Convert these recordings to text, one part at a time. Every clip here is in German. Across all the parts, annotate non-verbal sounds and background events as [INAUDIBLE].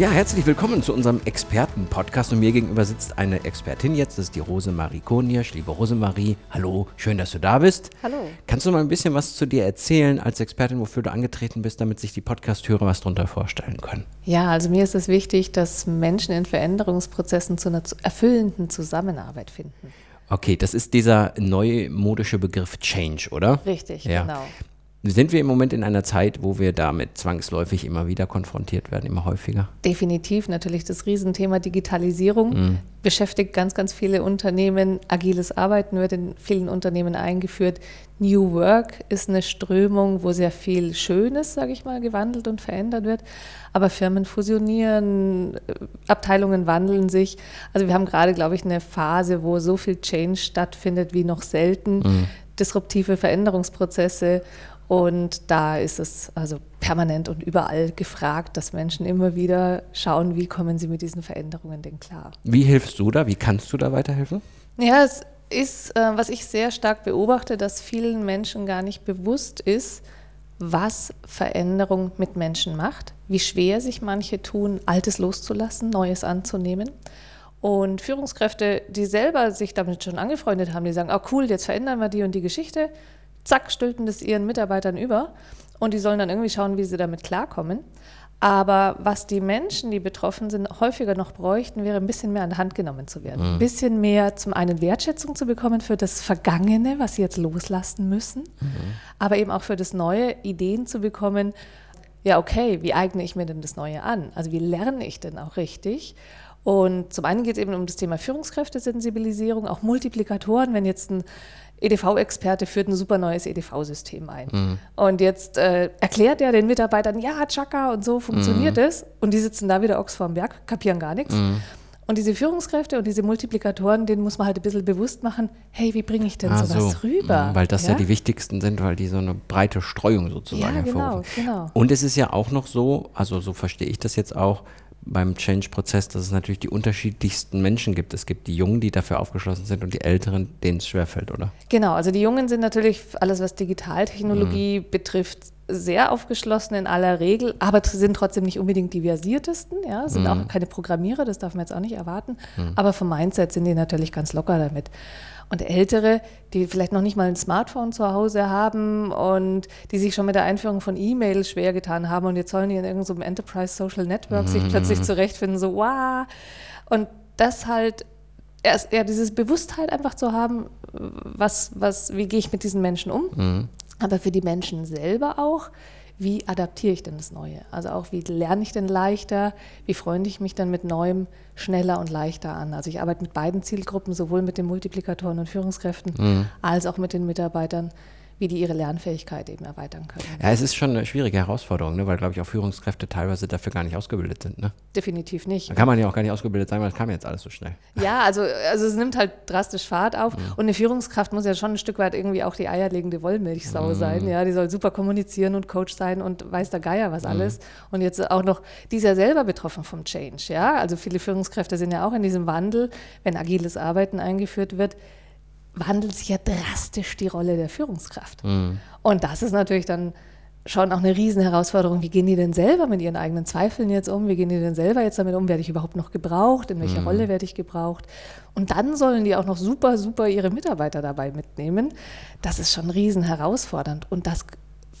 Ja, herzlich willkommen zu unserem Experten-Podcast. Und mir gegenüber sitzt eine Expertin jetzt, das ist die Rosemarie Koniersch. Liebe Rosemarie, hallo, schön, dass du da bist. Hallo. Kannst du mal ein bisschen was zu dir erzählen als Expertin, wofür du angetreten bist, damit sich die Podcast-Hörer was darunter vorstellen können? Ja, also mir ist es wichtig, dass Menschen in Veränderungsprozessen zu einer erfüllenden Zusammenarbeit finden. Okay, das ist dieser neumodische Begriff Change, oder? Richtig, Ja. genau. Sind wir im Moment in einer Zeit, wo wir damit zwangsläufig immer wieder konfrontiert werden, immer häufiger? Definitiv natürlich das Riesenthema Digitalisierung Mhm. beschäftigt ganz, ganz viele Unternehmen. Agiles Arbeiten wird in vielen Unternehmen eingeführt. New Work ist eine Strömung, wo sehr viel Schönes, sage ich mal, gewandelt und verändert wird. Aber Firmen fusionieren, äh, Abteilungen wandeln sich. Also wir haben gerade, glaube ich, eine Phase, wo so viel Change stattfindet wie noch selten. Disruptive Veränderungsprozesse. Und da ist es also permanent und überall gefragt, dass Menschen immer wieder schauen, wie kommen sie mit diesen Veränderungen denn klar. Wie hilfst du da? Wie kannst du da weiterhelfen? Ja, es ist, äh, was ich sehr stark beobachte, dass vielen Menschen gar nicht bewusst ist, was Veränderung mit Menschen macht, wie schwer sich manche tun, Altes loszulassen, Neues anzunehmen. Und Führungskräfte, die selber sich damit schon angefreundet haben, die sagen, oh cool, jetzt verändern wir die und die Geschichte, zack, stülpen das ihren Mitarbeitern über und die sollen dann irgendwie schauen, wie sie damit klarkommen. Aber was die Menschen, die betroffen sind, häufiger noch bräuchten, wäre ein bisschen mehr an die Hand genommen zu werden. Ein bisschen mehr zum einen Wertschätzung zu bekommen für das Vergangene, was sie jetzt loslassen müssen, aber eben auch für das Neue Ideen zu bekommen. Ja, okay, wie eigne ich mir denn das Neue an? Also wie lerne ich denn auch richtig? Und zum einen geht es eben um das Thema Führungskräftesensibilisierung, auch Multiplikatoren, wenn jetzt ein EDV-Experte führt ein super neues EDV-System ein. Und jetzt äh, erklärt er den Mitarbeitern, ja, Chaka und so funktioniert es. Und die sitzen da wieder Ochs vorm Berg, kapieren gar nichts. Und diese Führungskräfte und diese Multiplikatoren, denen muss man halt ein bisschen bewusst machen, hey, wie bringe ich denn Ah, sowas so. rüber? Mhm, Weil das ja? die wichtigsten sind, weil die so eine breite Streuung sozusagen Ja, genau, hervorrufen. genau. Und es ist ja auch noch so, also so verstehe ich das jetzt auch beim Change-Prozess, dass es natürlich die unterschiedlichsten Menschen gibt. Es gibt die Jungen, die dafür aufgeschlossen sind und die Älteren, denen es schwerfällt, oder? Genau, also die Jungen sind natürlich alles, was Digitaltechnologie Mhm. betrifft, sehr aufgeschlossen in aller Regel, aber sind trotzdem nicht unbedingt die versiertesten, ja, sind Mhm. auch keine Programmierer, das darf man jetzt auch nicht erwarten, aber vom Mindset sind die natürlich ganz locker damit. Und Ältere, die vielleicht noch nicht mal ein Smartphone zu Hause haben und die sich schon mit der Einführung von E-Mail schwer getan haben und jetzt sollen die in irgendeinem Enterprise Social Network sich plötzlich zurechtfinden, so wow. Und das halt erst ja, dieses Bewusstheit einfach zu haben, was, was, wie gehe ich mit diesen Menschen um, aber für die Menschen selber auch, wie adaptiere ich denn das Neue? Also auch, wie lerne ich denn leichter, wie freunde ich mich dann mit Neuem schneller und leichter an? Also ich arbeite mit beiden Zielgruppen, sowohl mit den Multiplikatoren und Führungskräften, als auch mit den Mitarbeitern, wie die ihre Lernfähigkeit eben erweitern können. Ja, es ist schon eine schwierige Herausforderung, ne? weil, glaube ich, auch Führungskräfte teilweise dafür gar nicht ausgebildet sind. Ne? Definitiv nicht. Da kann man ja auch gar nicht ausgebildet sein, weil es kam jetzt alles so schnell. Ja, also, also es nimmt halt drastisch Fahrt auf. Und eine Führungskraft muss ja schon ein Stück weit irgendwie auch die eierlegende Wollmilchsau sein. Ja, die soll super kommunizieren und Coach sein und weiß der Geier was alles. Und jetzt auch noch, die ist ja selber betroffen vom Change. Ja, also viele Führungskräfte sind ja auch in diesem Wandel, wenn agiles Arbeiten eingeführt wird wandelt sich ja drastisch die Rolle der Führungskraft. Und das ist natürlich dann schon auch eine Riesenherausforderung. Wie gehen die denn selber mit ihren eigenen Zweifeln jetzt um? Wie gehen die denn selber jetzt damit um? Werde ich überhaupt noch gebraucht? In welcher Rolle werde ich gebraucht? Und dann sollen die auch noch super, super ihre Mitarbeiter dabei mitnehmen. Das ist schon riesen herausfordernd. Und das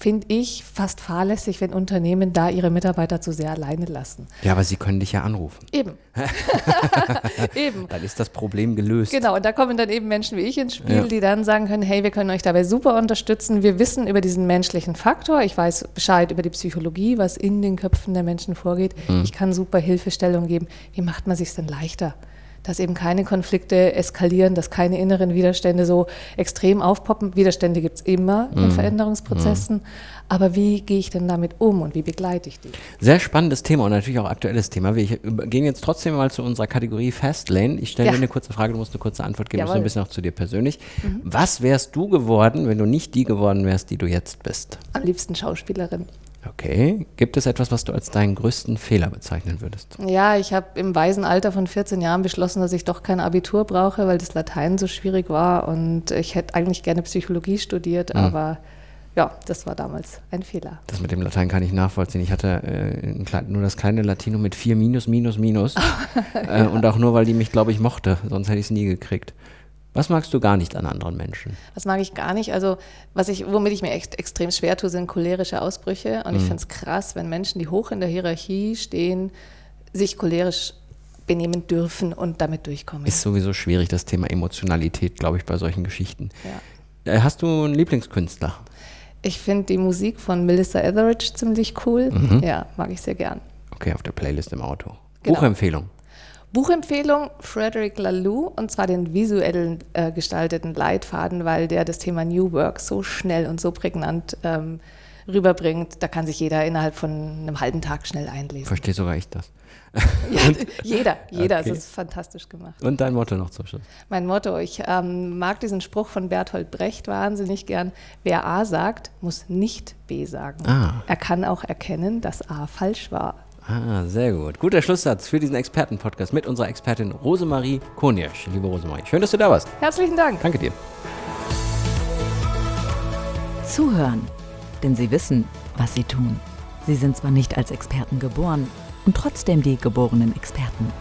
finde ich fast fahrlässig, wenn Unternehmen da ihre Mitarbeiter zu sehr alleine lassen. Ja, aber sie können dich ja anrufen. Eben. [LAUGHS] Eben. Dann ist das Problem gelöst. Genau, und da kommen dann eben Menschen wie ich ins Spiel, Ja. die dann sagen können, hey, wir können euch dabei super unterstützen. Wir wissen über diesen menschlichen Faktor. Ich weiß Bescheid über die Psychologie, was in den Köpfen der Menschen vorgeht. Mhm. Ich kann super Hilfestellung geben. Wie macht man sich denn leichter? Dass eben keine Konflikte eskalieren, dass keine inneren Widerstände so extrem aufpoppen. Widerstände gibt es immer in Veränderungsprozessen. Aber wie gehe ich denn damit um und wie begleite ich die? Sehr spannendes Thema und natürlich auch aktuelles Thema. Wir gehen jetzt trotzdem mal zu unserer Kategorie Fastlane. Ich stelle Ja. dir eine kurze Frage, du musst eine kurze Antwort geben. So Jawohl. ein bisschen auch zu dir persönlich. Was wärst du geworden, wenn du nicht die geworden wärst, die du jetzt bist? Am liebsten Schauspielerin. Okay. Gibt es etwas, was du als deinen größten Fehler bezeichnen würdest? Ja, ich habe im weisen Alter von 14 Jahren beschlossen, dass ich doch kein Abitur brauche, weil das Latein so schwierig war und ich hätte eigentlich gerne Psychologie studiert, aber ja, das war damals ein Fehler. Das mit dem Latein kann ich nachvollziehen. Ich hatte äh, nur das kleine Latino mit vier Minus, Minus, Minus. [LAUGHS] äh, und auch nur, weil die mich, glaube ich, mochte. Sonst hätte ich es nie gekriegt. Was magst du gar nicht an anderen Menschen? Das mag ich gar nicht. Also, was ich, womit ich mir echt extrem schwer tue, sind cholerische Ausbrüche. Und ich finde es krass, wenn Menschen, die hoch in der Hierarchie stehen, sich cholerisch benehmen dürfen und damit durchkommen. Ist sowieso schwierig, das Thema Emotionalität, glaube ich, bei solchen Geschichten. Ja. Äh, hast du einen Lieblingskünstler? Ich finde die Musik von Melissa Etheridge ziemlich cool. Ja, mag ich sehr gern. Okay, auf der Playlist im Auto. Genau. Buchempfehlung. Buchempfehlung Frederic Laloux und zwar den visuell äh, gestalteten Leitfaden, weil der das Thema New Work so schnell und so prägnant ähm, rüberbringt. Da kann sich jeder innerhalb von einem halben Tag schnell einlesen. Verstehe sogar ich das. [LAUGHS] Ja, jeder, jeder. Okay. Es ist fantastisch gemacht. Und dein Motto noch zum Schluss. Mein Motto, ich ähm, mag diesen Spruch von Bertolt Brecht wahnsinnig gern. Wer A sagt, muss nicht B sagen. Ah. Er kann auch erkennen, dass A falsch war. Ah, sehr gut. Guter Schlusssatz für diesen Expertenpodcast mit unserer Expertin Rosemarie Konirsch. Liebe Rosemarie, schön, dass du da warst. Herzlichen Dank. Danke dir. Zuhören, denn sie wissen, was sie tun. Sie sind zwar nicht als Experten geboren und trotzdem die geborenen Experten.